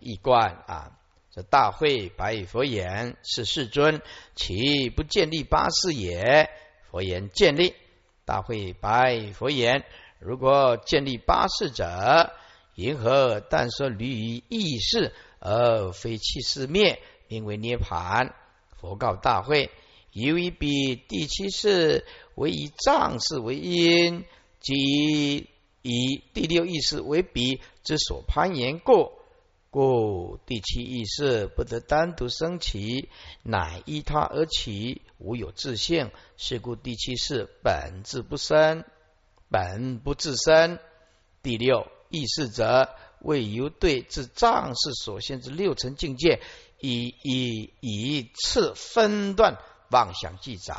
一观啊。这大会白佛言：“是世尊，其不建立八事也？”佛言：“建立。”大会白佛言：“如果建立八事者，银河但说离于意识，而非气势灭，名为涅盘。”佛告大会：“由于比第七世为以藏事为因，即以第六意识为彼之所攀岩过。”故第七意识不得单独升起，乃依他而起，无有自性。是故第七是本质不生，本不自生。第六意识者为由对自藏识所现之六层境界，以以以次分段妄想计着，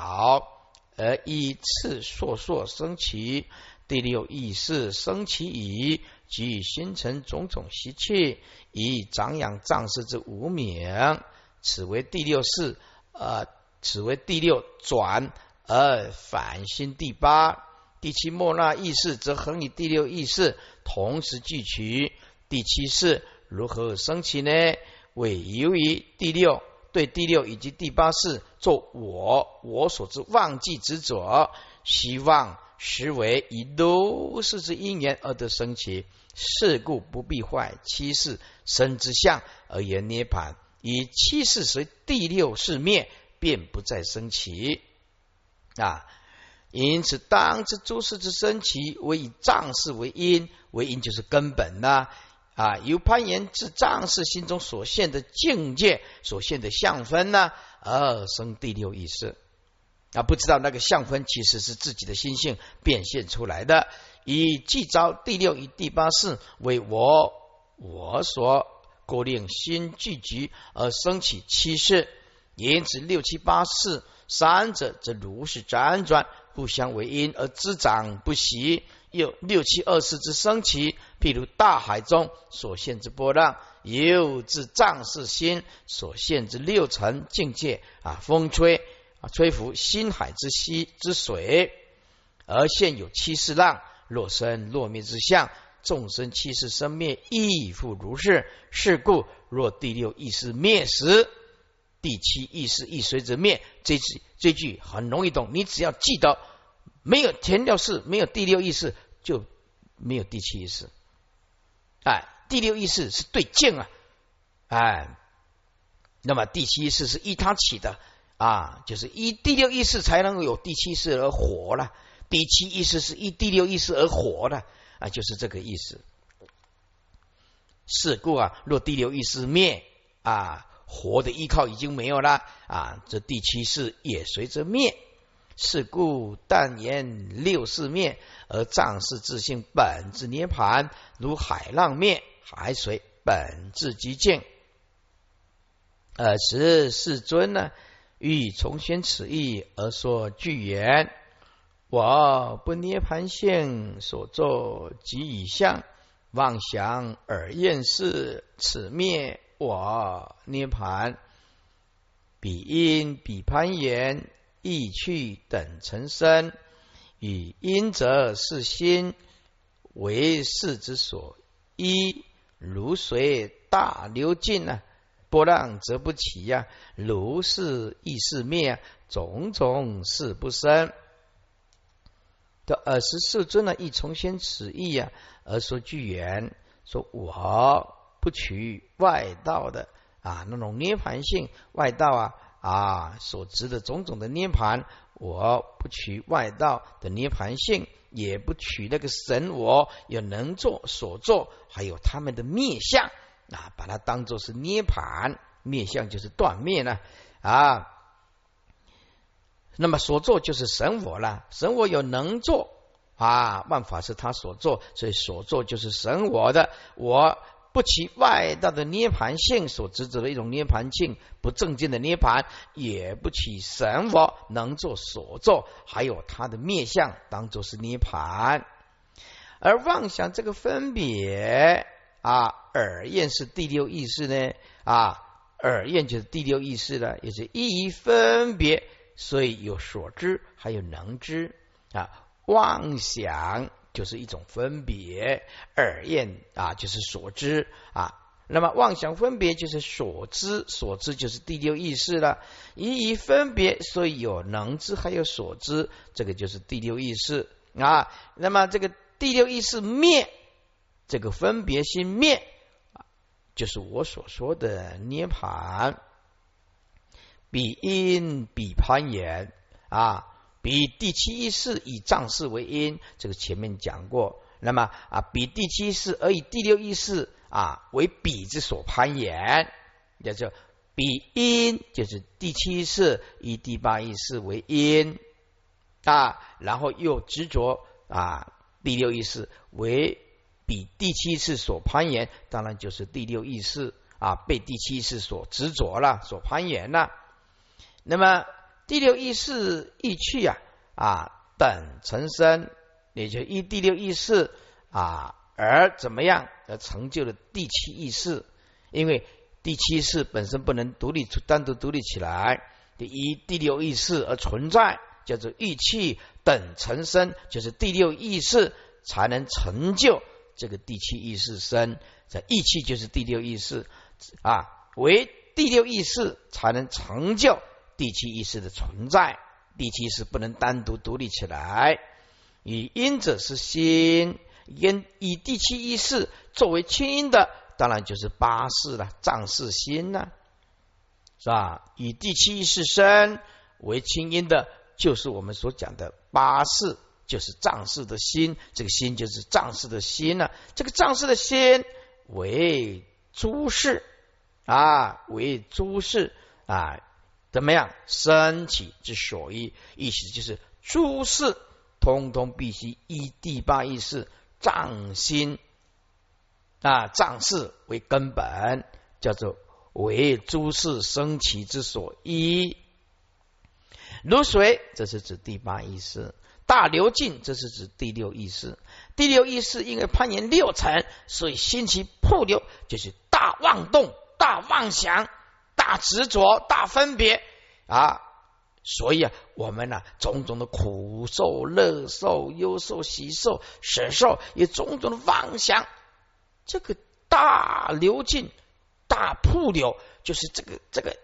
而以次烁烁升起。第六意识升起已。即形成种种习气，以长养藏识之无名，此为第六世，呃，此为第六转而反心第八、第七莫那意识，则恒以第六意识同时具取。第七世如何升起呢？为由于第六对第六以及第八世做我我所知忘记执着，希望。实为以如是之因缘而得升起，是故不必坏七世生之相而言涅盘。以七世随第六世灭，便不再生起啊。因此，当知诸事之生起，为以藏事为因，为因就是根本呐啊。由攀岩至藏事心中所现的境界，所现的相分呢，而生第六意识。啊，不知道那个相分其实是自己的心性变现出来的。以既招第六与第八世为我我所故令心聚集而生起七世，因此六七八世三者则如是辗转，互相为因而滋长不息。又六七二世之生起，譬如大海中所现之波浪，又自藏世心所现之六层境界啊，风吹。啊，吹拂心海之息之水，而现有七世浪，若生若灭之相，众生七世生灭亦复如是。是故，若第六意识灭时，第七意识亦随之灭。这句这句很容易懂，你只要记得，没有填掉式，没有第六意识，就没有第七意识。哎，第六意识是对境啊，哎，那么第七意识是依他起的。啊，就是依第六意识才能够有第七识而活了，第七意识是依第六意识而活的啊，就是这个意思。是故啊，若第六意识灭啊，活的依靠已经没有了啊，这第七识也随着灭。是故但言六世灭，而藏识自性本质涅盘，如海浪灭，海水本质极静。尔时世尊呢？欲重宣此意而说句言：我不涅盘性所作即以相妄想而厌世，此灭我涅盘。彼因彼攀岩意趣等成身，与因则是心为事之所依，如水大流尽呢？波浪则不起呀，如是亦是灭，种种事不生。的二十四尊呢，亦重宣此意呀，而说句言：说我不取外道的啊那种涅盘性，外道啊啊所执的种种的涅盘，我不取外道的涅盘性，也不取那个神我有能做所做，还有他们的面相。啊，把它当做是涅盘面相，就是断灭呢啊。那么所做就是神我了，神我有能做啊，万法是他所做，所以所做就是神我的。我不其外道的涅盘性所执着的一种涅盘性，不正见的涅盘，也不起神我能做所做，还有他的面相当做是涅盘，而妄想这个分别。啊，耳厌是第六意识呢？啊，耳厌就是第六意识了，也是一一分别，所以有所知，还有能知啊。妄想就是一种分别，耳厌啊就是所知啊，那么妄想分别就是所知，所知就是第六意识了。一一分别，所以有能知，还有所知，这个就是第六意识啊。那么这个第六意识灭，这个分别心灭，就是我所说的涅盘，比因比攀岩啊，比第七意识以藏识为因，这个前面讲过。那么啊，比第七意识而以第六意识。啊，为彼之所攀岩，叫做比因，就是第七世以第八意识为因啊，然后又执着啊第六意识为比第七世所攀岩，当然就是第六意识啊被第七世所执着了，所攀岩了。那么第六意识一去啊啊等成身，也就一第六意识啊。而怎么样而成就了第七意识？因为第七识本身不能独立出单独独立起来，第一第六意识而存在，叫做意气等成身，就是第六意识才能成就这个第七意识身。这意气就是第六意识啊，为第六意识才能成就第七意识的存在。第七识不能单独独立起来，以因者是心。因以第七意识作为清音的，当然就是八识了，藏识心呢，是吧？以第七意识身为清音的，就是我们所讲的八识，就是藏识的心。这个心就是藏识的心呢。这个藏识的心为诸事啊，为诸事啊，怎么样？升起之所依，意思就是诸事通通必须依第八意识。藏心啊，藏事为根本，叫做为诸事生起之所依。如水，这是指第八意识；大流进，这是指第六意识。第六意识因为攀岩六层，所以心起破流，就是大妄动、大妄想、大执着、大分别啊。所以啊，我们呢，种种的苦受、乐受、忧受、喜受、舍受，也种种的妄想，这个大流进、大瀑流，就是这个这个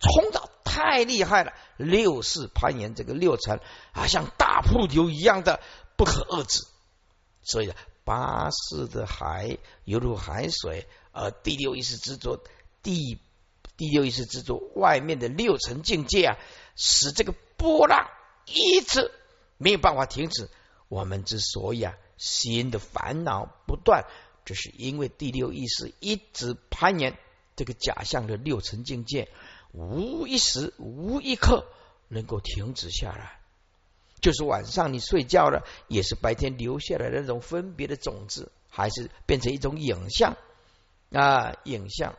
冲的太厉害了。六世攀岩这个六层啊，像大瀑流一样的不可遏制。所以啊八世的海犹如海水，而第六意识执着第第六意识执着外面的六层境界啊。使这个波浪一直没有办法停止。我们之所以啊，心的烦恼不断，这是因为第六意识一直攀岩这个假象的六层境界，无一时无一刻能够停止下来。就是晚上你睡觉了，也是白天留下来的那种分别的种子，还是变成一种影像啊，影像。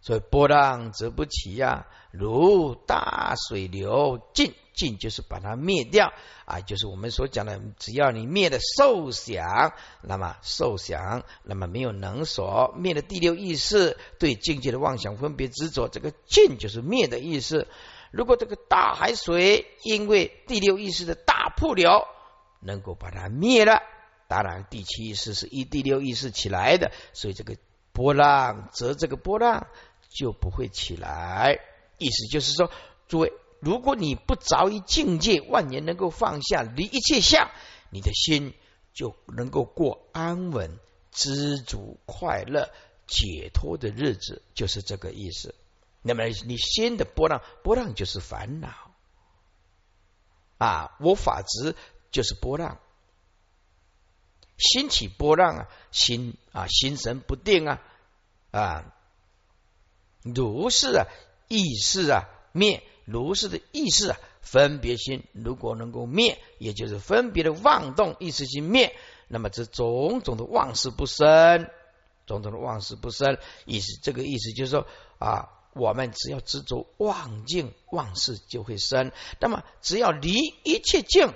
所以波浪则不起呀，如大水流尽，尽就是把它灭掉啊，就是我们所讲的，只要你灭了受想，那么受想，那么没有能所灭了第六意识对境界的妄想分别执着，这个尽就是灭的意思。如果这个大海水因为第六意识的大瀑流能够把它灭了，当然第七意识是以第六意识起来的，所以这个波浪则这个波浪。就不会起来。意思就是说，诸位，如果你不着于境界，万年能够放下，离一切相，你的心就能够过安稳、知足、快乐、解脱的日子，就是这个意思。那么，你心的波浪，波浪就是烦恼啊，我法执就是波浪，心起波浪啊，心啊，心神不定啊啊。如是啊，意识啊灭，如是的意识啊，分别心如果能够灭，也就是分别的妄动意识心灭，那么这种种的妄事不生，种种的妄事不生，意思这个意思就是说啊，我们只要执着妄境，妄事就会生；那么只要离一切境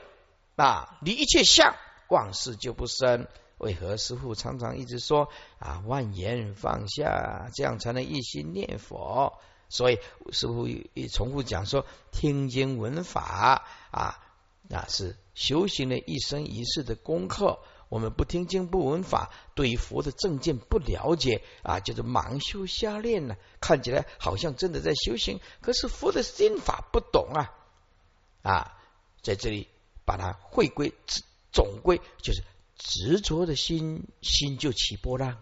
啊，离一切相，妄事就不生。为何师父常常一直说啊，万言放下，这样才能一心念佛？所以师父也重复讲说，听经闻法啊，那是修行的一生一世的功课。我们不听经不闻法，对于佛的正见不了解啊，就是盲修瞎练呢。看起来好像真的在修行，可是佛的心法不懂啊啊，在这里把它回归总归就是执着的心，心就起波浪；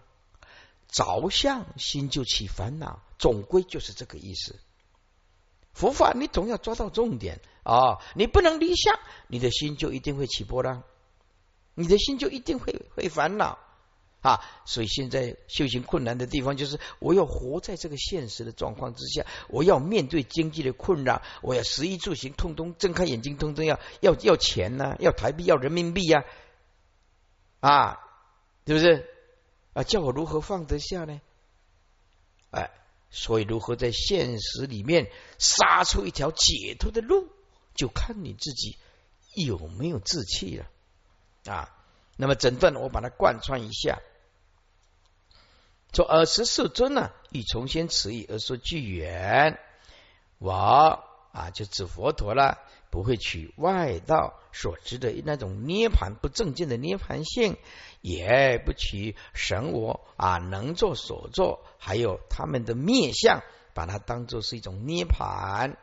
着相心就起烦恼，总归就是这个意思。佛法你总要抓到重点啊，你不能离相，你的心就一定会起波浪。你的心就一定会会烦恼啊！所以现在修行困难的地方，就是我要活在这个现实的状况之下，我要面对经济的困扰，我要食衣住行，通通睁开眼睛，通通要要要钱呢，要台币，要人民币呀，啊是不是？啊，叫我如何放得下呢？哎，所以如何在现实里面杀出一条解脱的路，就看你自己有没有志气了。啊，那么整段我把它贯穿一下，说尔时世尊呢，欲重新此意而说句缘，我啊就指佛陀了，不会取外道所知的那种涅盘不正见的涅盘性，也不取神我啊能做所做，还有他们的面相，把它当做是一种涅盘。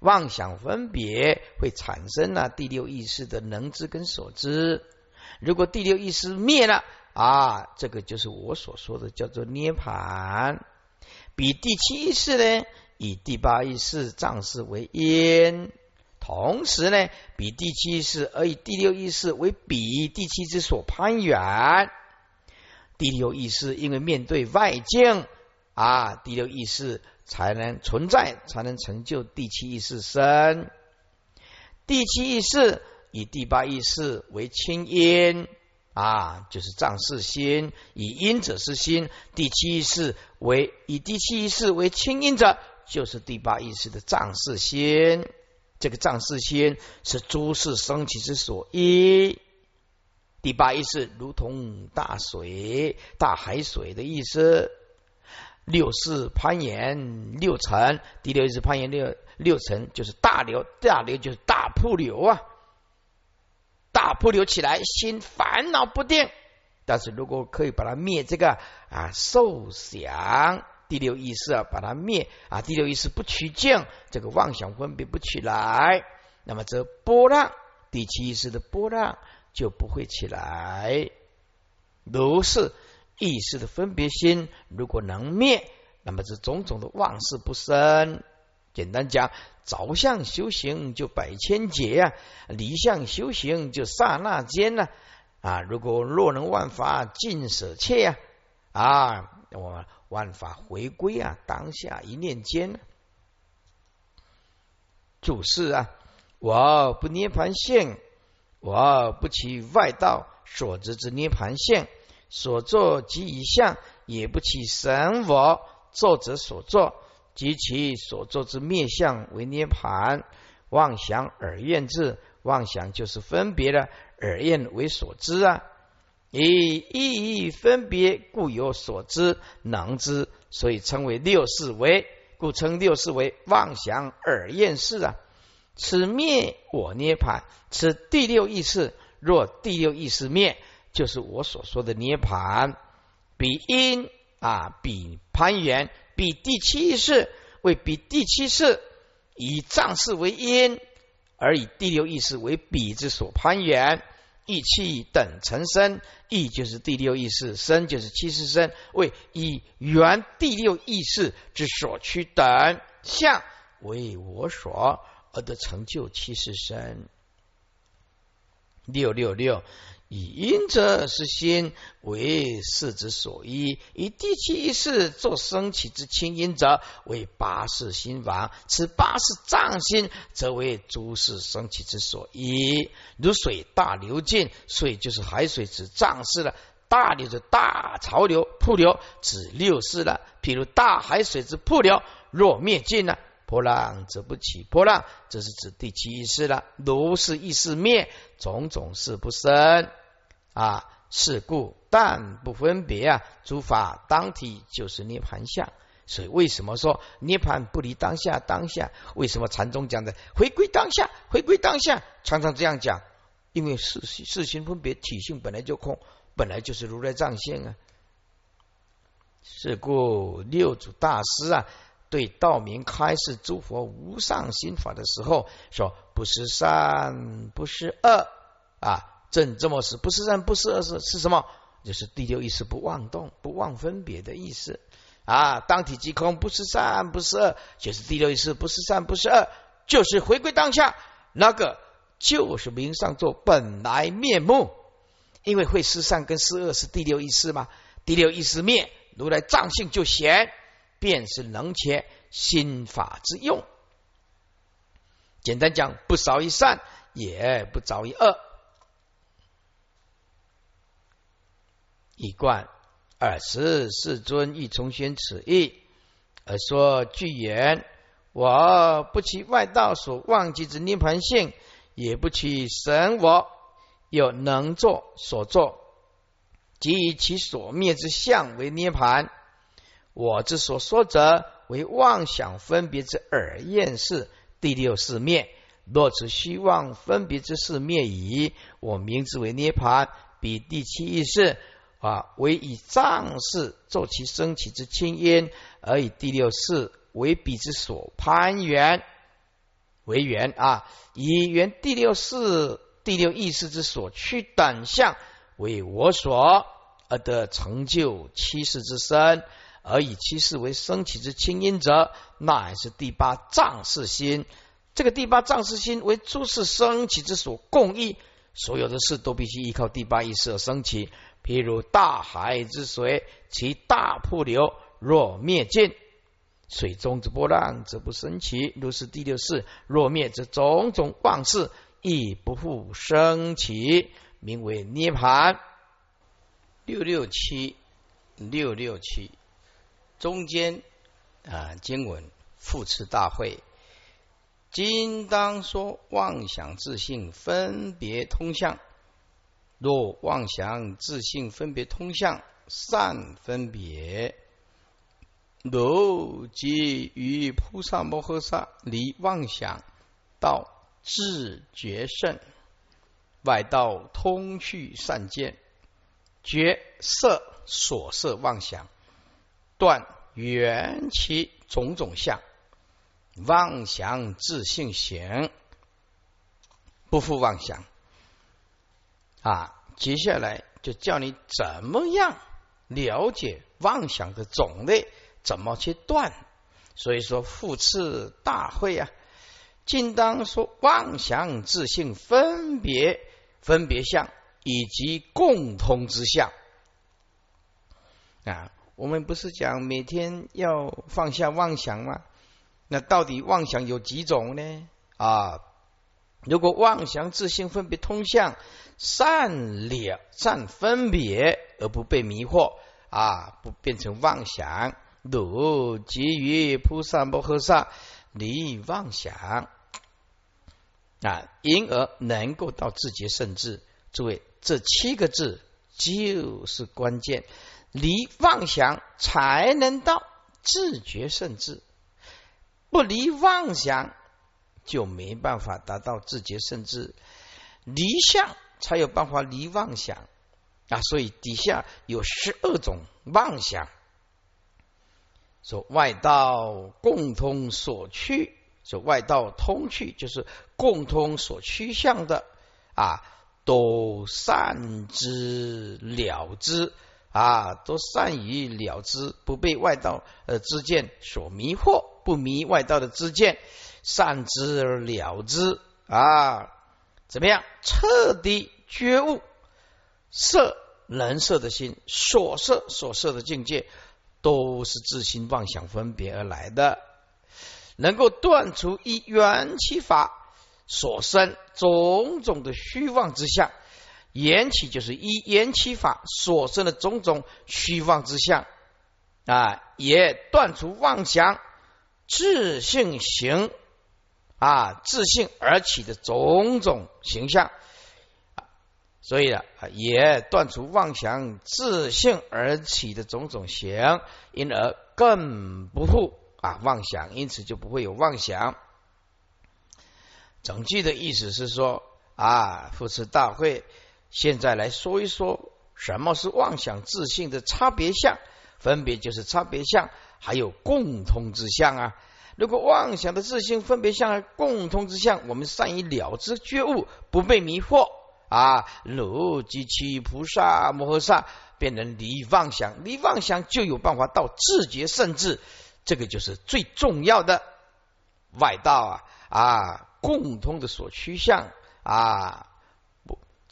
妄想分别会产生了第六意识的能知跟所知。如果第六意识灭了啊，这个就是我所说的叫做涅盘。比第七意识呢，以第八意识藏识为因，同时呢，比第七意识而以第六意识为比第七之所攀缘。第六意识因为面对外境啊，第六意识。才能存在，才能成就第七意识身。第七意识以第八意识为清因啊，就是藏识心；以因者是心。第七意识为以第七意识为清因者，就是第八意识的藏识心。这个藏世心是诸事升起之所依。第八意思如同大水、大海水的意思。六世攀岩六层，第六意思攀岩六六层就是大流，大流就是大瀑流啊，大瀑流起来，心烦恼不定。但是如果可以把它灭，这个啊受想第六意识啊，把它灭啊，第六意识不取境，这个妄想分别不起来，那么这波浪第七意识的波浪就不会起来，如是。意识的分别心如果能灭，那么这种种的妄事不生。简单讲，着相修行就百千劫呀，离相修行就刹那间呢。啊，如果若能万法尽舍切呀，啊，我万法回归啊，当下一念间。注释啊，我不涅盘性，我不起外道所知之涅盘性。所作即以相，也不起神我作者所作及其所作之面相为涅盘。妄想而厌智，妄想就是分别了，而厌为所知啊。以意义分别，故有所知能知，所以称为六世为，故称六世为妄想而厌事啊。此灭我涅盘，此第六意识，若第六意识灭。就是我所说的涅盘，比因啊，比攀缘，比第七意识为比第七识，以藏识为因，而以第六意识为比之所攀缘，意气等成身，意就是第六意识，身就是七识身，为以原第六意识之所趋等相为我所而得成就七识身。六六六。以阴者是心为事之所依，以第七意识作升起之清阴者为八世心王，此八世藏心则为诸事升起之所依。如水大流尽，水就是海水，指藏事了；大流是大潮流、瀑流，指六世了。譬如大海水之瀑流，若灭尽了。波浪则不起波浪，这是指第七意识了。如是意识灭，种种事不生啊。是故但不分别啊，诸法当体就是涅盘相。所以为什么说涅盘不离当下？当下为什么禅宗讲的回归当下？回归当下，常常这样讲，因为四四心分别体性本来就空，本来就是如来藏性啊。是故六祖大师啊，对道明开示诸佛无上心法的时候说：“不是善，不是恶啊。”正这么是不是善，不是恶，是是什么？就是第六意识不妄动、不妄分别的意思啊。当体即空，不是善，不是恶，就是第六意识不是善，不是恶，就是回归当下，那个就是明上座本来面目。因为会失善跟失恶是第六意识嘛，第六意识灭。如来藏性就显，便是能切心法之用。简单讲，不少于善，也不早于恶。一贯尔时世尊欲重宣此意，而说句言：我不取外道所忘记之涅盘性，也不取神我有能作所作。即以其所灭之相为涅盘，我之所说者为妄想分别之耳厌事。第六是灭，若此虚妄分别之事灭矣，我名之为涅盘。比第七意识啊，为以藏事作其升起之清音，而以第六世为彼之所攀缘为缘啊，以缘第六世第六意识之所趋等相。为我所而得成就七世之身，而以七世为升起之清音者，乃是第八藏世心。这个第八藏世心为诸事升起之所共依，所有的事都必须依靠第八意识而升起。譬如大海之水，其大瀑流若灭尽，水中之波浪则不升起。如是第六世若灭，则种种妄事亦不复升起。名为涅盘六六七六六七中间啊经文复次大会，今当说妄想自性分别通向，若妄想自性分别通向善分别，如即于菩萨摩诃萨离妄想到自觉胜。外道通去善见，觉色所色妄想，断缘起种种相，妄想自性行，不复妄想。啊，接下来就教你怎么样了解妄想的种类，怎么去断。所以说复次大会啊，尽当说妄想自性分别。分别相以及共通之相啊，我们不是讲每天要放下妄想吗？那到底妄想有几种呢？啊，如果妄想自性分别通向善了善分别而不被迷惑啊，不变成妄想，如即于菩萨摩诃萨离妄想。啊，因而能够到自觉甚至，诸位，这七个字就是关键，离妄想才能到自觉甚至，不离妄想就没办法达到自觉甚至，离相才有办法离妄想。啊，所以底下有十二种妄想，说外道共通所趋。说外道通去，就是共通所趋向的。啊，都善之了之啊，都善于了之，不被外道呃之见所迷惑，不迷外道的之见，善之了之啊，怎么样？彻底觉悟色人色的心，所色所色的境界，都是自心妄想分别而来的。能够断除以缘起法所生种种的虚妄之相，缘起就是以缘起法所生的种种虚妄之相啊，也断除妄想自性行啊自性而起的种种形象，所以呢，也断除妄想自性而起的种种行，因而更不复。啊，妄想，因此就不会有妄想。整句的意思是说，啊，扶持大会，现在来说一说什么是妄想自信的差别相，分别就是差别相，还有共通之相啊。如果妄想的自信分别相共通之相，我们善于了知觉悟，不被迷惑啊。如及其菩萨摩诃萨，便能离妄想，离妄想就有办法到自觉甚至，这个就是最重要的外道啊啊，共通的所趋向。啊，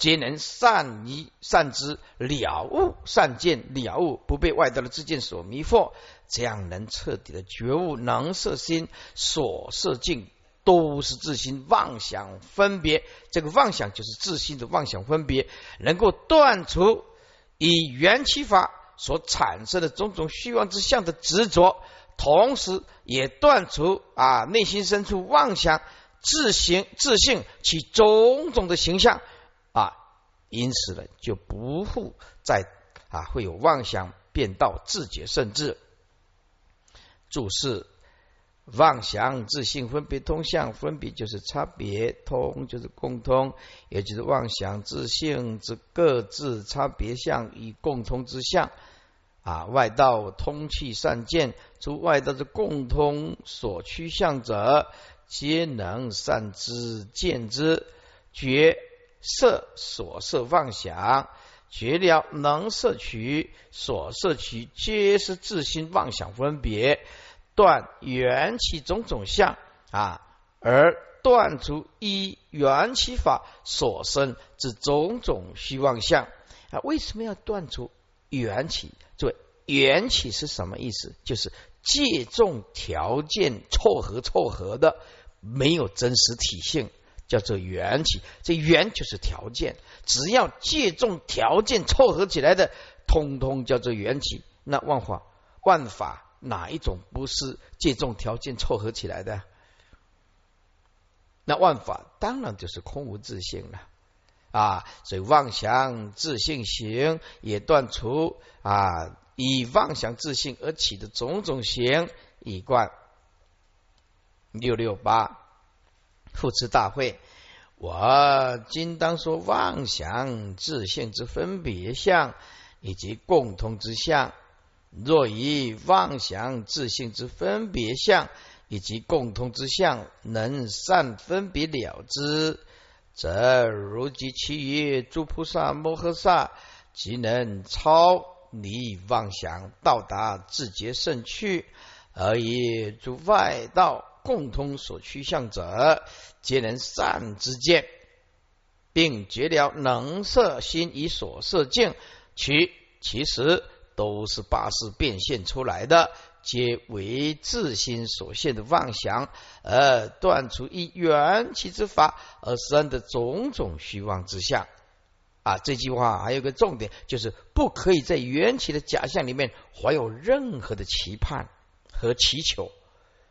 皆能善于善知了悟善见了悟，不被外道的自见所迷惑，这样能彻底的觉悟，能摄心所摄境都是自心妄想分别。这个妄想就是自心的妄想分别，能够断除以缘起法所产生的种种虚妄之相的执着，同时也断除啊内心深处妄想。自行自信其种种的形象，因此呢，就不复在啊会有妄想变道自觉甚至注释妄想自信分别通向分别就是差别通就是共通，也就是妄想自信之各自差别相与共通之相啊外道通气善见，除外道之共通所趋向者。皆能善知见之，觉色所摄妄想，觉了能摄取所摄取，皆是自心妄想分别，断缘起种种相啊，而断除依缘起法所生之种种虚妄相啊。为什么要断除缘起？这位缘起是什么意思？就是借重条件凑合凑合的。没有真实体性，叫做缘起。这缘就是条件，只要借重条件凑合起来的，通通叫做缘起。那万法万法哪一种不是借重条件凑合起来的？那万法当然就是空无自性了啊！所以妄想自性行也断除啊，以妄想自性而起的种种行以贯。六六八，复持大会。我今当说妄想自性之分别相，以及共通之相。若以妄想自性之分别相，以及共通之相，能善分别了之，则如及其余诸菩萨摩诃萨，即能超离妄想，到达自觉圣趣，而以诸外道。共通所趋向者，皆能善之见，并觉了能色心以所色境，其其实都是八识变现出来的，皆为自心所现的妄想，而断除一缘起之法而生的种种虚妄之相。啊，这句话还有个重点，就是不可以在缘起的假象里面怀有任何的期盼和祈求。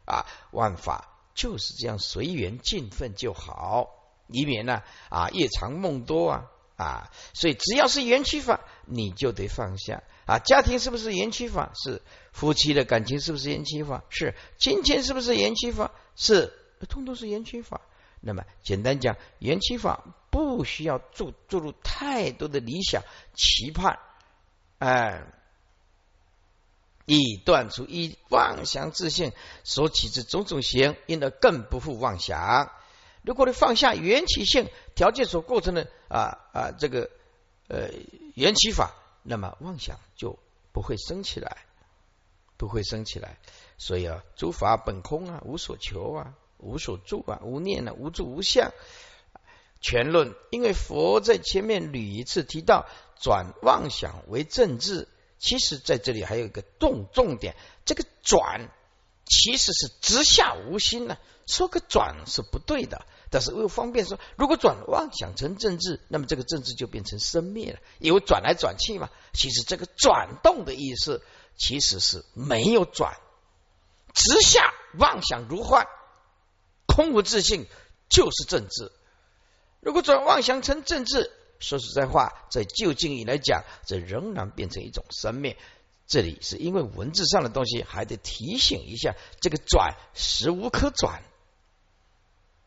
啊，万法就是这样随缘尽分就好，以免呢啊夜长梦多啊啊，所以只要是缘起法，你就得放下啊。家庭是不是缘起法？是夫妻的感情是不是缘起法？是金钱是不是缘起法？是通通是缘起法。那么简单讲，缘起法不需要注注入太多的理想期盼，哎。以断除以妄想自性所起之种种行，因而更不复妄想。如果你放下缘起性条件所构成的啊啊这个呃缘起法，那么妄想就不会生起来，不会生起来。所以啊，诸法本空啊，无所求啊，无所住啊，无念啊，无住无相。全论，因为佛在前面屡一次提到转妄想为正治。其实在这里还有一个重重点，这个转其实是直下无心呢。说个转是不对的，但是为方便说，如果转妄想成政治，那么这个政治就变成生灭了，因为转来转去嘛。其实这个转动的意思其实是没有转，直下妄想如幻，空无自信就是政治。如果转妄想成政治。说实在话，在就近义来讲，这仍然变成一种生灭。这里是因为文字上的东西，还得提醒一下：这个转实无可转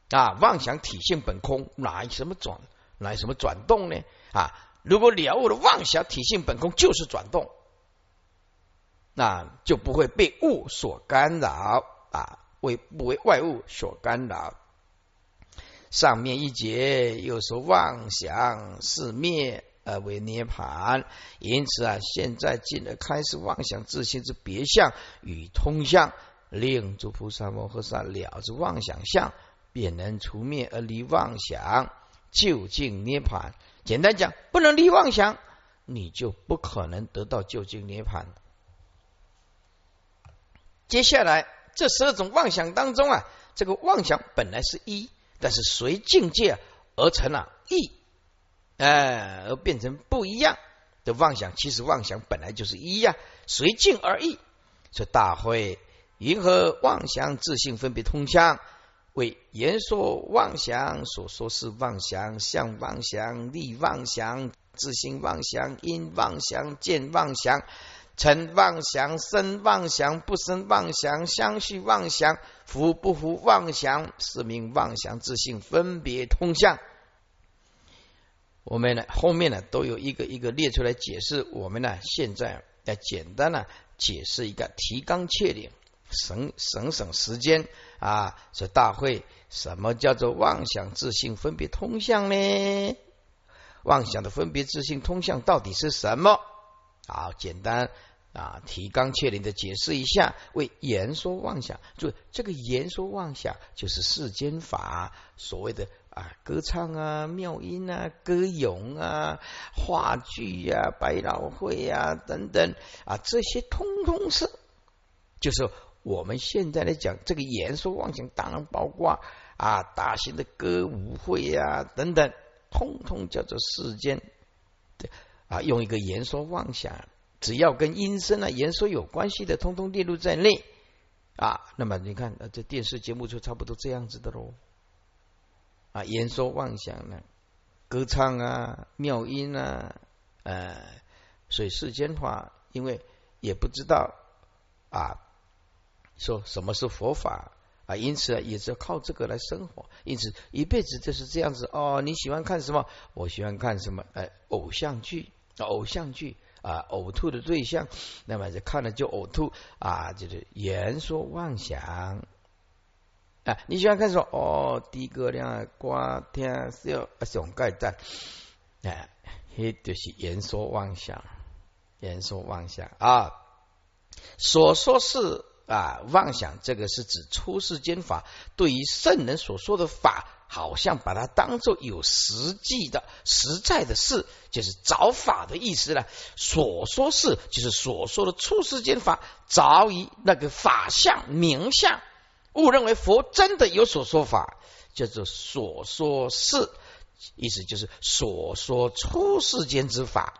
啊，妄想体现本空，哪有什么转，哪有什么转动呢？啊，如果了悟的妄想体现本空就是转动，那就不会被物所干扰啊，为不为外物所干扰。上面一节又说妄想是灭而为涅盘，因此啊，现在进而开始妄想自性之别相与通相，令诸菩萨摩诃萨了知妄想相。便能除灭而离妄想，究竟涅盘。简单讲，不能离妄想，你就不可能得到究竟涅盘。接下来这十二种妄想当中啊，这个妄想本来是一，但是随境界而成了异，哎，而变成不一样的妄想。其实妄想本来就是一呀，随境而异。这大会云何妄想自性分别通向？为言说妄想，所说是妄想，相妄想，力妄想，自性妄想，因妄想，见妄想，成妄想，生妄想，不生妄想，相续妄想，福不福妄想，是名妄想自性分别通向。我们呢后面呢都有一个一个列出来解释，我们呢现在要简单的解释一个提纲挈领。省省省时间啊！这大会什么叫做妄想自性分别通向呢？妄想的分别自性通向到底是什么？好，简单啊，提纲挈领的解释一下。为言说妄想，就这个言说妄想，就是世间法所谓的啊，歌唱啊、妙音啊、歌咏啊、话剧呀、百老汇呀等等啊，这些通通是就是。我们现在来讲这个言说妄想，当然包括啊大型的歌舞会呀等等，通通叫做世间的啊，用一个言说妄想，只要跟音声啊言说有关系的，通通列入在内啊。那么你看，这电视节目就差不多这样子的喽啊，言说妄想呢，歌唱啊，妙音啊，呃，所以世间话，因为也不知道啊。说什么是佛法啊？因此也是靠这个来生活。因此一辈子就是这样子哦。你喜欢看什么？我喜欢看什么？哎，偶像剧，偶像剧啊，呕吐的对象，那么就看了就呕吐啊，就是言说妄想啊。你喜欢看什么？哦，低个亮瓜天笑熊盖赞，哎，这就是言说妄想，言说妄想啊，所说是。啊，妄想这个是指出世间法，对于圣人所说的法，好像把它当做有实际的、实在的事，就是找法的意思了。所说是，就是所说的出世间法，早已那个法相、名相，误认为佛真的有所说法，叫做所说是，意思就是所说出世间之法。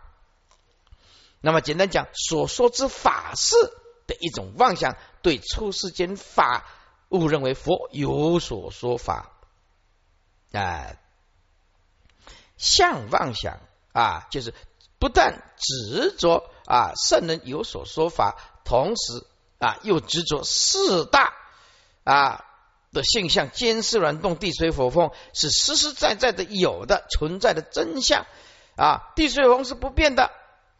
那么简单讲，所说之法是。的一种妄想，对出世间法误认为佛有所说法，啊，相妄想啊，就是不但执着啊圣人有所说法，同时啊又执着四大啊的现象，坚视软动地水火风是实实在在的有的存在的真相啊，地水火风是不变的，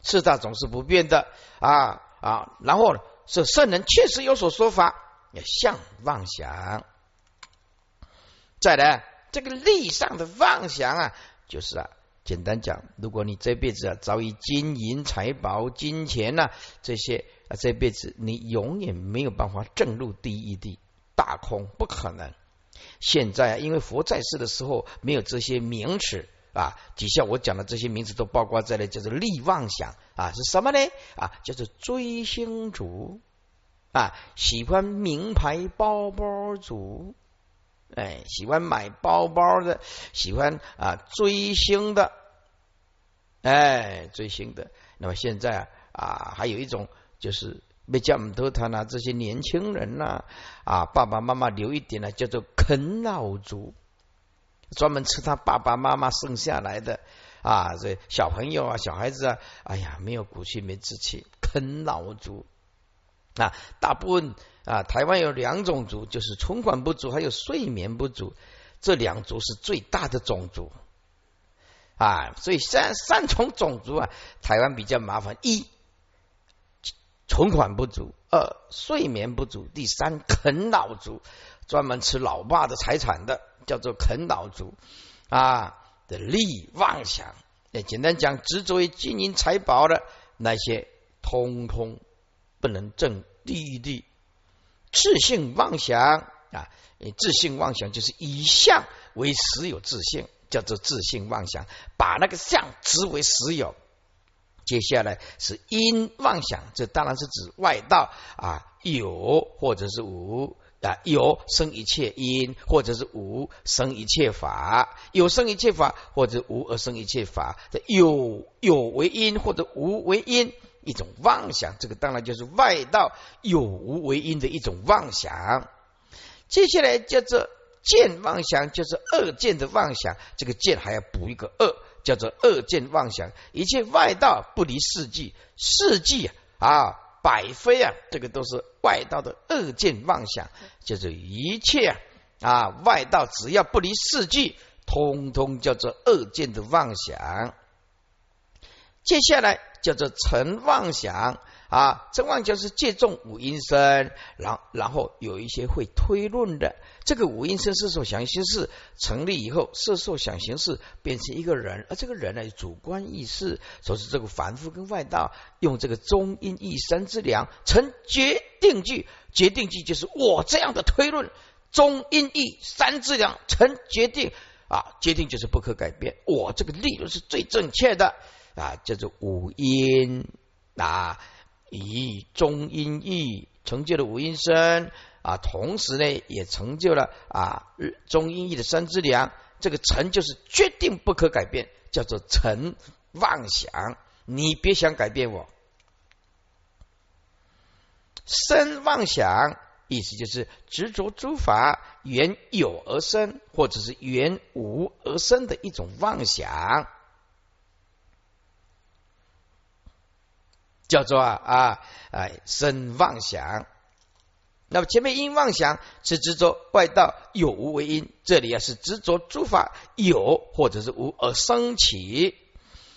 四大总是不变的啊啊，然后呢？是圣人确实有所说法，也像妄想。再来，这个利上的妄想啊，就是啊，简单讲，如果你这辈子啊遭遇金银财宝、金钱呐这些啊，这辈子你永远没有办法正入第一地，大空不可能。现在啊，因为佛在世的时候没有这些名词。啊，底下我讲的这些名字都包括在内，叫做利妄想啊，是什么呢？啊，叫做追星族啊，喜欢名牌包包族，哎，喜欢买包包的，喜欢啊追星的，哎，追星的。那么现在啊啊，还有一种就是被叫姆多他呢，这些年轻人呐啊，爸爸妈妈留一点呢，叫做啃老族。专门吃他爸爸妈妈剩下来的啊，这小朋友啊，小孩子啊，哎呀，没有骨气，没志气，啃老族啊。大部分啊，台湾有两种族，就是存款不足，还有睡眠不足。这两族是最大的种族啊，所以三三重种族啊，台湾比较麻烦：一存款不足，二睡眠不足，第三啃老族，专门吃老爸的财产的，叫做啃老族啊的利妄想。也简单讲，执着于金银财宝的那些，通通不能证利益。自信妄想啊，自信妄想就是以相为实有自信，叫做自信妄想，把那个相执为实有。接下来是因妄想，这当然是指外道啊，有或者是无啊，有生一切因，或者是无生一切法，有生一切法，或者无而生一切法。这有有为因，或者无为因。一种妄想，这个当然就是外道有无为因的一种妄想。接下来叫做见妄想，就是恶见的妄想。这个见还要补一个恶，叫做恶见妄想。一切外道不离四季，四季啊，百非啊，这个都是外道的恶见妄想。就是一切啊，外道只要不离四季，通通叫做恶见的妄想。接下来。叫做成妄想啊，成妄就是借重五阴身，然然后有一些会推论的，这个五阴身色受想行识成立以后，色受想行识变成一个人，而这个人呢，主观意识，说是这个凡夫跟外道用这个中阴一三之量成决定句，决定句就是我这样的推论，中阴一三之量成决定啊，决定就是不可改变，我这个理论是最正确的。啊，叫做五音啊，以中音义成就了五音声啊，同时呢也成就了啊中音义的三之良。这个成就是决定不可改变，叫做成妄想。你别想改变我，生妄想意思就是执着诸法缘有而生，或者是缘无而生的一种妄想。叫做啊啊哎生妄想，那么前面因妄想是执着外道有无为因，这里啊是执着诸法有或者是无而生起。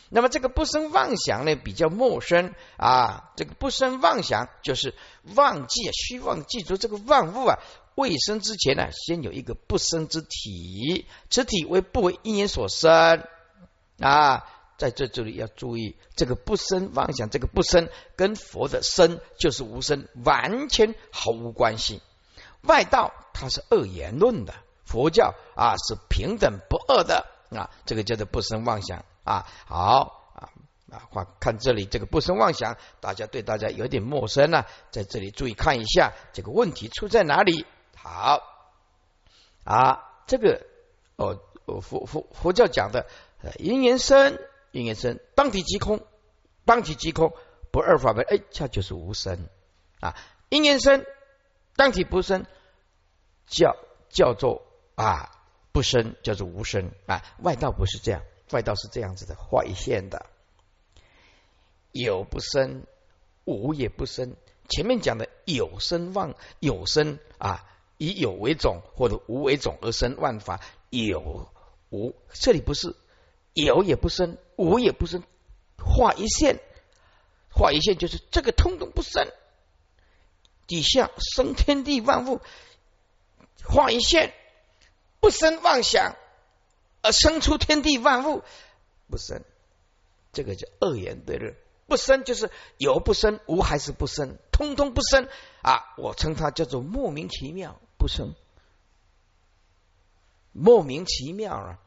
那么这个不生妄想呢比较陌生啊，这个不生妄想就是忘记虚妄记住这个万物啊未生之前呢，先有一个不生之体，此体为不为因缘所生啊。在这这里要注意，这个不生妄想，这个不生跟佛的生就是无生，完全毫无关系。外道它是二言论的，佛教啊是平等不二的啊，这个叫做不生妄想啊。好啊啊，看这里这个不生妄想，大家对大家有点陌生了，在这里注意看一下这个问题出在哪里。好啊，这个哦佛佛佛教讲的因缘生。因缘生，当体即空，当体即空，不二法门，哎，它就是无生啊。因缘生，当体不生，叫叫做啊不生，叫做无生啊。外道不是这样，外道是这样子的，画一线的，有不生，无也不生。前面讲的有生妄有生啊，以有为种或者无为种而生万法，有无，这里不是。有也不生，无也不生，画一线，画一线就是这个通通不生，底下生天地万物，画一线不生妄想，而生出天地万物不生，这个叫二元对立。不生就是有不生，无还是不生，通通不生啊！我称它叫做莫名其妙不生，莫名其妙啊！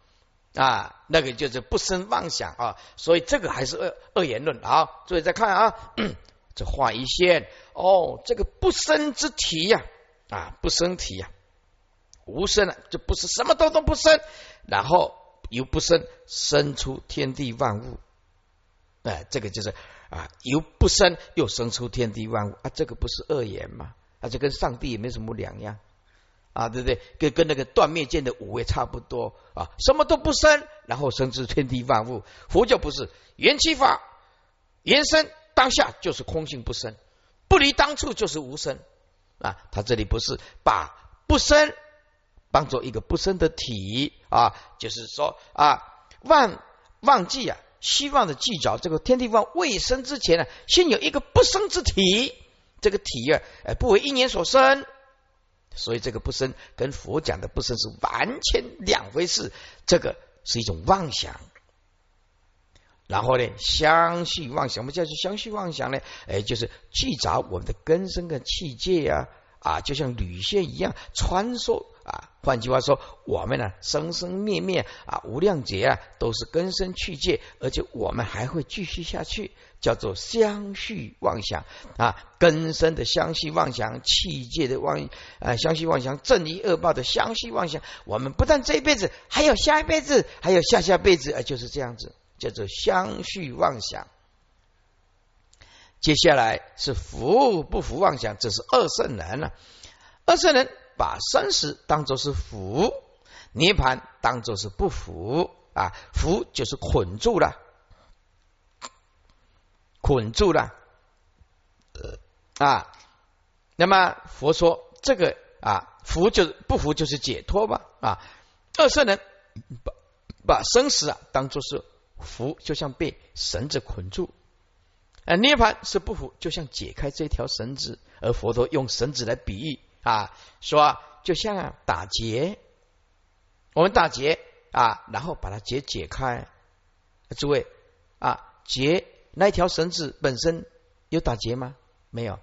啊，那个就是不生妄想啊，所以这个还是恶恶言论。好，注意再看啊，这画一线哦，这个不生之体呀，啊，不生体呀，无生了，就不是什么都都不生，然后由不生生出天地万物，哎，这个就是啊，由不生又生出天地万物啊，这个不是恶言吗？啊，这跟上帝也没什么两样。啊，对不对？跟跟那个断灭剑的五位差不多啊，什么都不生，然后生至天地万物。佛教不是缘起法，原生当下就是空性不生，不离当处就是无生啊。他这里不是把不生当做一个不生的体啊，就是说啊，忘忘记啊，希望的计较这个天地万未生之前呢，先有一个不生之体，这个体啊，哎，不为一年所生，所以这个不生跟佛讲的不生是完全两回事，这个是一种妄想。然后呢，相续妄想，我们叫做相续妄想呢？哎，就是去找我们的根生跟气界呀，啊，就像铝线一样穿梭啊。换句话说，我们呢，生生灭灭啊，无量劫啊，都是根生去界，而且我们还会继续下去，叫做相续妄想啊。根生的相续妄想，气界的妄啊，相续妄想，正义恶报的相续妄想，我们不但这一辈子，还有下一辈子，还有下下辈子，啊，就是这样子。叫做相续妄想，接下来是福不福妄想，这是二圣人了。二圣人把生死当作是福，涅盘当作是不福啊，福就是捆住了，捆住了啊。那么佛说这个啊，福就是不福就是解脱吧啊。二圣人把把生死啊当作是。福就像被绳子捆住，啊，涅盘是不服，就像解开这条绳子，而佛陀用绳子来比喻啊，说就像打结，我们打结啊，然后把它结解开，诸位啊，结那条绳子本身有打结吗？没有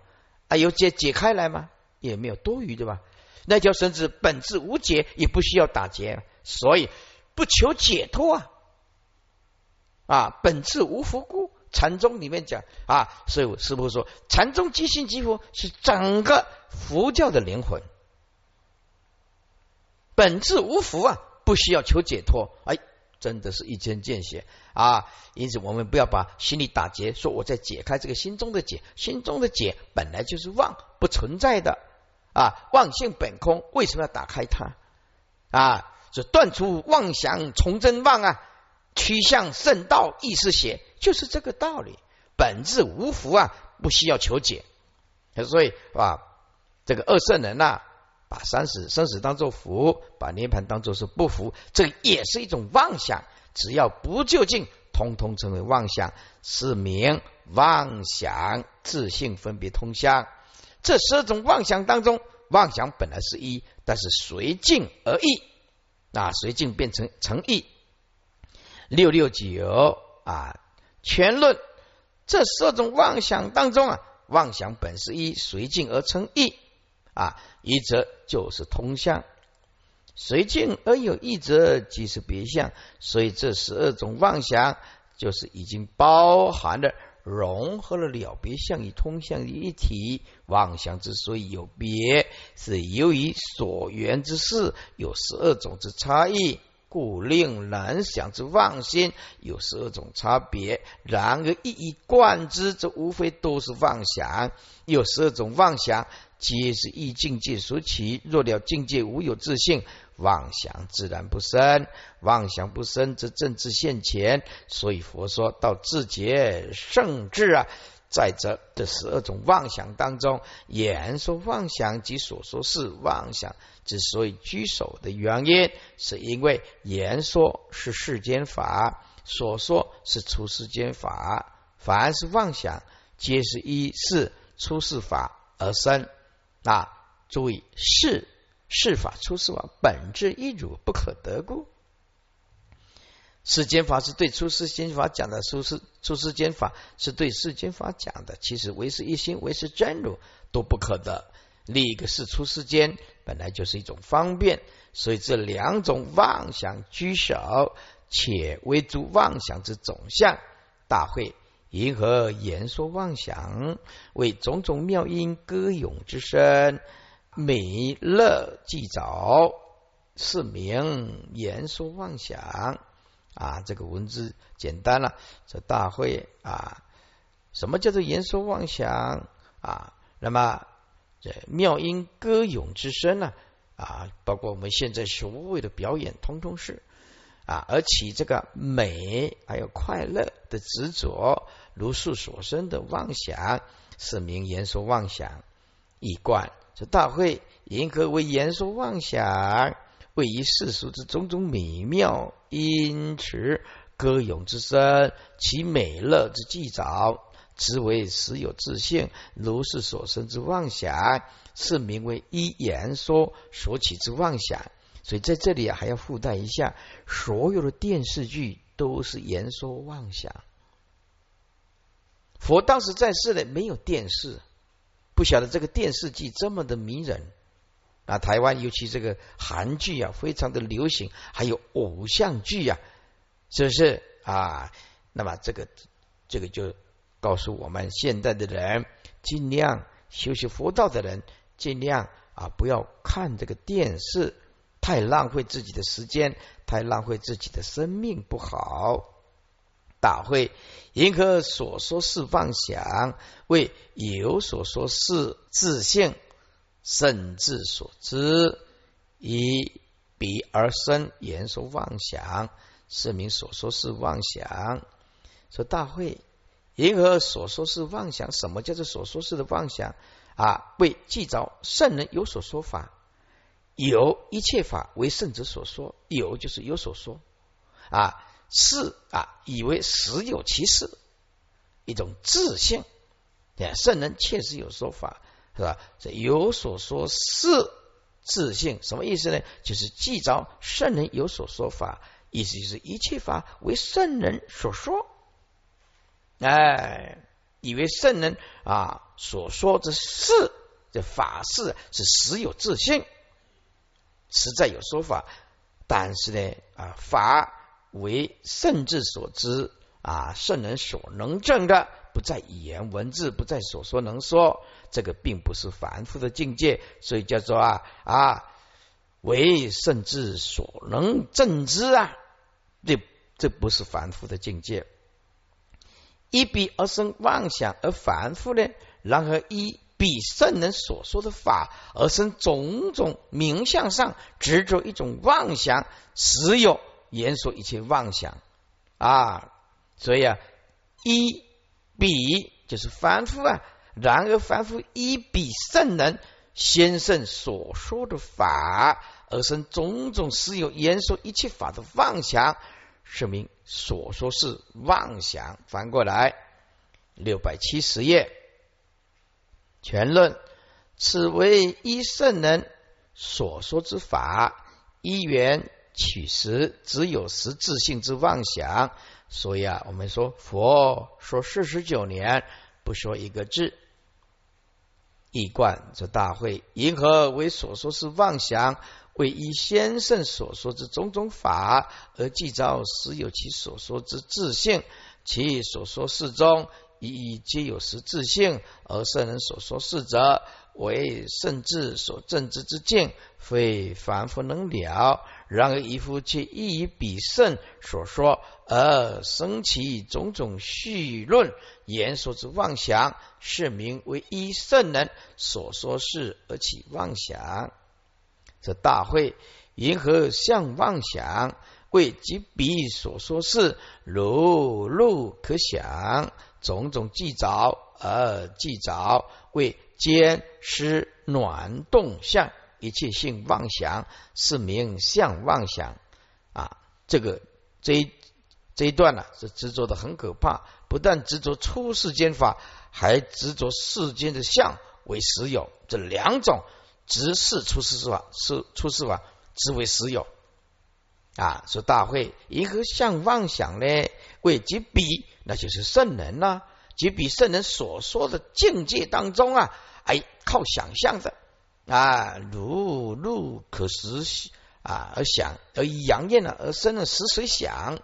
啊，有解解开来吗？也没有多余对吧？那条绳子本质无解，也不需要打结，所以不求解脱啊。啊，本质无福故，禅宗里面讲啊，所以师傅说，禅宗即心即佛是整个佛教的灵魂。本质无福啊，不需要求解脱，哎，真的是一针见血啊！因此，我们不要把心里打结，说我在解开这个心中的结，心中的结本来就是妄，不存在的啊，妄性本空，为什么要打开它啊？这断除妄想，从真妄啊！趋向圣道，意识邪，就是这个道理。本质无福啊，不需要求解。所以啊，这个二圣人呐，把生死生死当做福，把涅盘当做是不福，这也是一种妄想。只要不究竟，通通成为妄想，是名妄想自性分别通相。这十二种妄想当中，妄想本来是一，但是随境而异，啊，随境变成成异。六六九啊，全论这四种妄想当中啊，妄想本是一，随境而成异啊，一则就是通相，随境而有异则即是别相，所以这十二种妄想就是已经包含了融合了了别相与通相于一体。妄想之所以有别，是由于所缘之事有十二种之差异。故令人想之妄心有十二种差别，然而一以贯之，则无非都是妄想。有十二种妄想，皆是依境界所起。若了境界无有自性，妄想自然不生。妄想不生，则正智现前。所以佛说到自觉圣智啊。在这这十二种妄想当中，言说妄想及所说是妄想之所以居首的原因，是因为言说是世间法，所说是出世间法。凡是妄想，皆是依是出世法而生。啊，注意是世法出世法本质一如，不可得故。世间法是对出世间法讲的，出世出世间法是对世间法讲的。其实唯是一心，唯是真如都不可得。另一个是出世间，本来就是一种方便，所以这两种妄想居首，且为诸妄想之总相。大会银河言说妄想，为种种妙音歌咏之声，美乐即早，是名言说妄想。啊，这个文字简单了。这大会啊，什么叫做言说妄想啊？那么这妙音歌咏之声呢？啊，包括我们现在所谓的表演，通通是啊，而起这个美还有快乐的执着，如是所生的妄想，是名言说妄想一贯。这大会因何为言说妄想？位于世俗之种种美妙，因此歌咏之声，其美乐之祭早，实为实有自性，如是所生之妄想，是名为一言说所起之妄想。所以在这里啊，还要附带一下，所有的电视剧都是言说妄想。佛当时在世呢，没有电视，不晓得这个电视剧这么的迷人啊！台湾尤其这个韩剧啊，非常的流行，还有偶像剧啊，是不是啊？那么这个这个就告诉我们，现在的人尽量修习佛道的人，尽量啊不要看这个电视。太浪费自己的时间，太浪费自己的生命，不好。大会因何所说是妄想？为有所说是自性，甚至所知，以彼而生言说妄想，是名所说是妄想。说大会因何所说是妄想？什么叫做所说是的妄想？啊，为记着圣人有所说法。有一切法为圣者所说，有就是有所说啊，是啊，以为实有其事，一种自信。对圣人确实有说法，是吧？这有所说是自信，什么意思呢？就是记着圣人有所说法，意思就是一切法为圣人所说。哎，以为圣人啊所说之事，这法事是实有自信。实在有说法，但是呢，啊，法为圣智所知啊，圣人所能证的，不在语言文字，不在所说能说，这个并不是凡夫的境界，所以叫做啊啊，为圣智所能证之啊，这这不是凡夫的境界，一笔而生妄想，而凡夫呢，然而一。比圣人所说的法而生种种名相上执着一种妄想，实有言说一切妄想啊！所以啊，一比就是凡夫啊。然而凡夫一比圣人先生所说的法而生种种实有言说一切法的妄想，说明所说是妄想。翻过来六百七十页。全论，此为一圣人所说之法，一元取实，只有实质性之妄想。所以啊，我们说佛说四十九年，不说一个字。一贯这大会，因何为所说是妄想？为依先生所说之种种法，而记着实有其所说之自性，其所说事中。一一皆有实自性，而圣人所说事者，为圣智所证之之境，非凡夫能了。然而一夫却亦以彼圣所说而生起种种序论言说之妄想，是名为依圣人所说事而起妄想。这大会因何向妄想？为即彼所说事，如路可想。种种既着而既着，为坚湿暖动相，一切性妄想，是名相妄想啊！这个这这一段呢，是执着的很可怕，不但执着出世间法，还执着世间的相为实有，这两种执事出世法是出世法，之为实有啊！说大会因何相妄想呢？为即彼。那就是圣人呐，即彼圣人所说的境界当中啊，哎，靠想象的啊，如露可食啊，而想而以阳焰呢，而生了食水想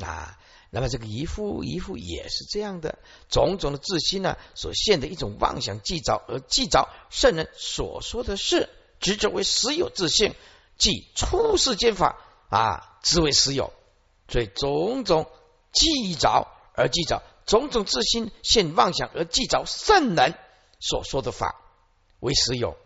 啊，那么这个一夫一夫也是这样的，种种的自心呢，所现的一种妄想记着而记着圣人所说的事，执着为实有自性，即出世间法啊，之为实有，所以种种记着。而记着种种自心现妄想，而记着圣人所说的法为实有。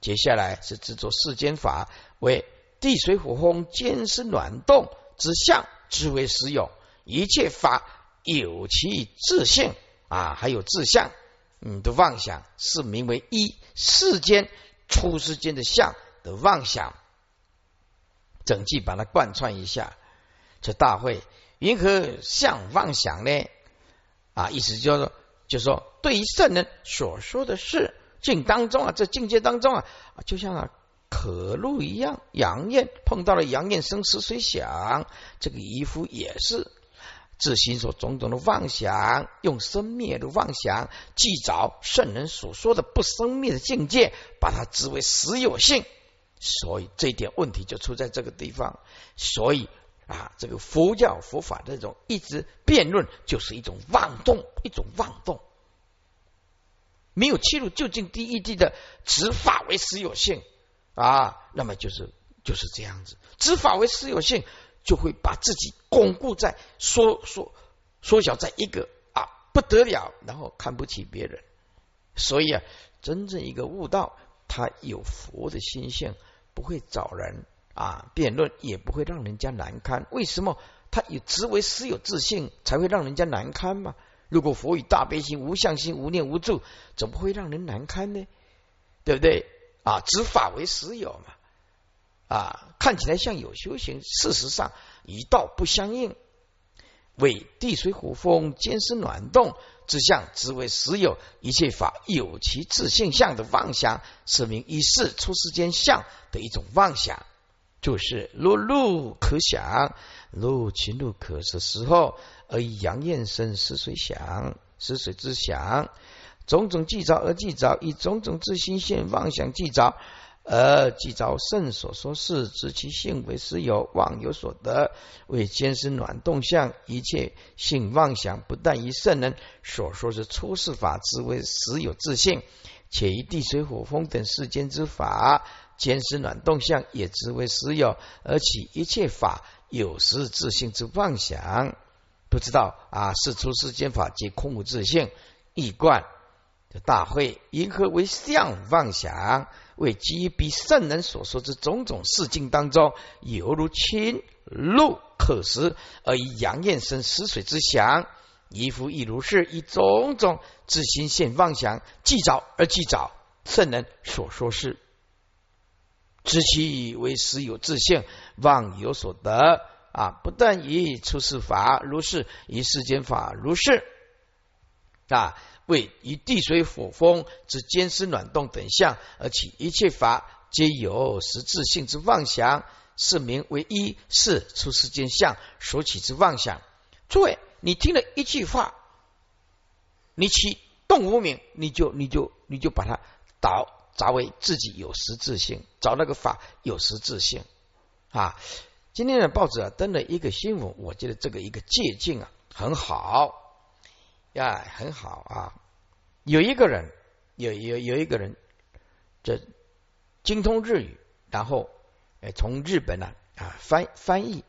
接下来是制作世间法为地水火风坚湿暖动之相之为实有。一切法有其自性啊，还有自相，你的妄想是名为一世间出世间的相的妄想。整句把它贯穿一下。这大会云何相妄想呢？啊，意思就是，就是说，对于圣人所说的事境当中啊，这境界当中啊，就像啊可露一样，杨艳碰到了杨艳生死水想，这个渔夫也是自心所种种的妄想，用生灭的妄想去找圣人所说的不生灭的境界，把它知为实有性，所以这一点问题就出在这个地方，所以。啊，这个佛教佛法这种一直辩论，就是一种妄动，一种妄动，没有切入究竟第一地的执法为实有性。啊，那么就是就是这样子，执法为实有性，就会把自己巩固在缩缩缩小在一个啊不得了，然后看不起别人，所以啊，真正一个悟道，他有佛的心性，不会找人。啊，辩论也不会让人家难堪。为什么？他以直为私有自信，才会让人家难堪嘛。如果佛以大悲心、无相心、无念无助，怎么会让人难堪呢？对不对？啊，执法为实有嘛。啊，看起来像有修行，事实上一道不相应。为地水火风、坚湿暖动之相，只为实有。一切法有其自性相的妄想，是名一世出世间相的一种妄想。就是若路可想，若情路可是时候，而以阳焰生死水想，死水之想，种种计着而计着，以种种自心现妄想计着，而即着圣所说事，知其性为实有，妄有所得，为坚实暖动相，一切性妄想，不但以圣人所说是出世法之为实有自性，且以地水火风等世间之法。坚实暖动相也只为实有，而其一切法有时自性之妄想，不知道啊，是出世间法皆空无自性，易观的大会，因何为相妄想？为基于比圣人所说之种种事境当中，犹如清露可食，而以阳焰生死水之想，亦复亦如是，以种种自心现妄想，既早而既早，圣人所说是。知其以为实有自性，妄有所得啊！不但以出世法如是，以世间法如是啊！为以地水火风之坚湿暖动等相，而起一切法皆有实质性之妄想，是名为一是出世间相所起之妄想。诸位，你听了一句话，你起动无名，你就你就你就把它导。杂为自己有实质性，找那个法有实质性啊！今天的报纸啊登了一个新闻，我觉得这个一个借鉴啊很好呀，很好啊！有一个人，有有有一个人，这精通日语，然后从日本呢啊翻翻译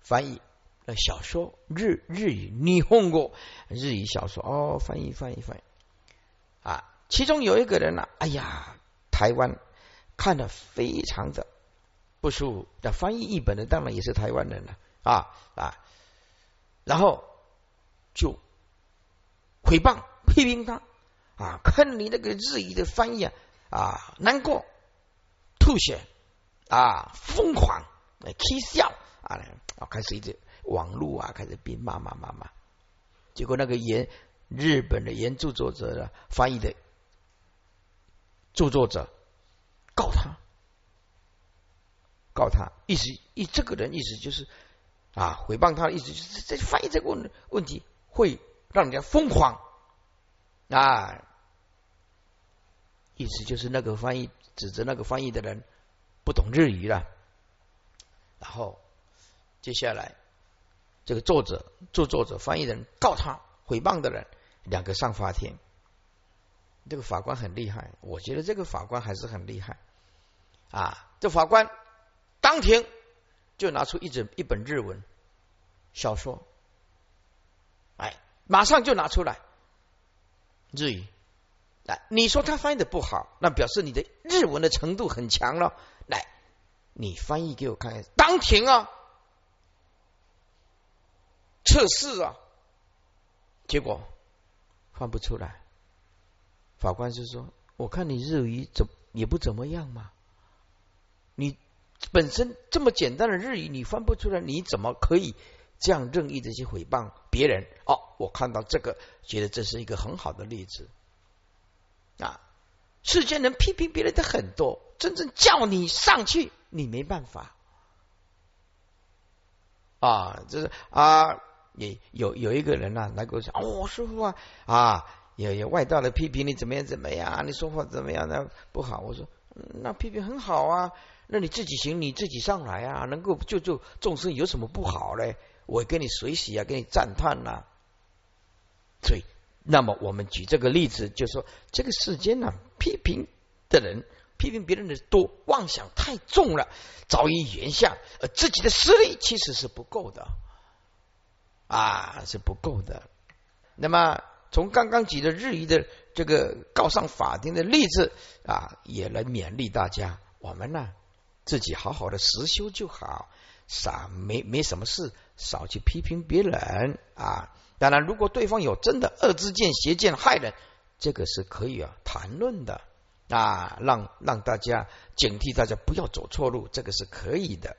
翻译那小说日日语霓虹国日语小说哦，翻译翻译翻译啊！其中有一个人呢，哎呀！台湾看的非常的不舒服，那翻译译本的当然也是台湾人了啊啊，然后就诽谤批评他啊，看你那个日语的翻译啊啊难过吐血啊疯狂来啼笑啊啊开始一直网络啊开始编骂骂骂骂，结果那个原日本的原著作者的翻译的。著作者告他，告他，意思意这个人意思就是啊，诽谤他的意思就是这翻译这个问问题会让人家疯狂啊，意思就是那个翻译指责那个翻译的人不懂日语了，然后接下来这个作者著作者翻译人告他诽谤的人两个上法庭。这个法官很厉害，我觉得这个法官还是很厉害啊！这法官当庭就拿出一整一本日文小说，哎，马上就拿出来日语。来，你说他翻译的不好，那表示你的日文的程度很强了。来，你翻译给我看，当庭啊，测试啊，结果翻不出来。法官就说：“我看你日语怎也不怎么样嘛，你本身这么简单的日语你翻不出来，你怎么可以这样任意的去诽谤别人？哦，我看到这个，觉得这是一个很好的例子啊！世间人批评别人的很多，真正叫你上去，你没办法啊！就是啊，也有有一个人呢来跟我讲，哦，师傅啊啊，有有外道的批评你怎么样怎么样，你说话怎么样呢？不好，我说那批评很好啊。那你自己行，你自己上来啊！能够救救众生，有什么不好嘞？我给你随喜啊，给你赞叹呐。所以，那么我们举这个例子，就说这个世间呢，批评的人，批评别人的多，妄想太重了，早已原相，而自己的实力其实是不够的啊，是不够的。那么，从刚刚举的日语的这个告上法庭的例子啊，也来勉励大家，我们呢。自己好好的实修就好，啥没没什么事，少去批评别人啊。当然，如果对方有真的恶之见、邪见害人，这个是可以啊谈论的啊，让让大家警惕，大家不要走错路，这个是可以的。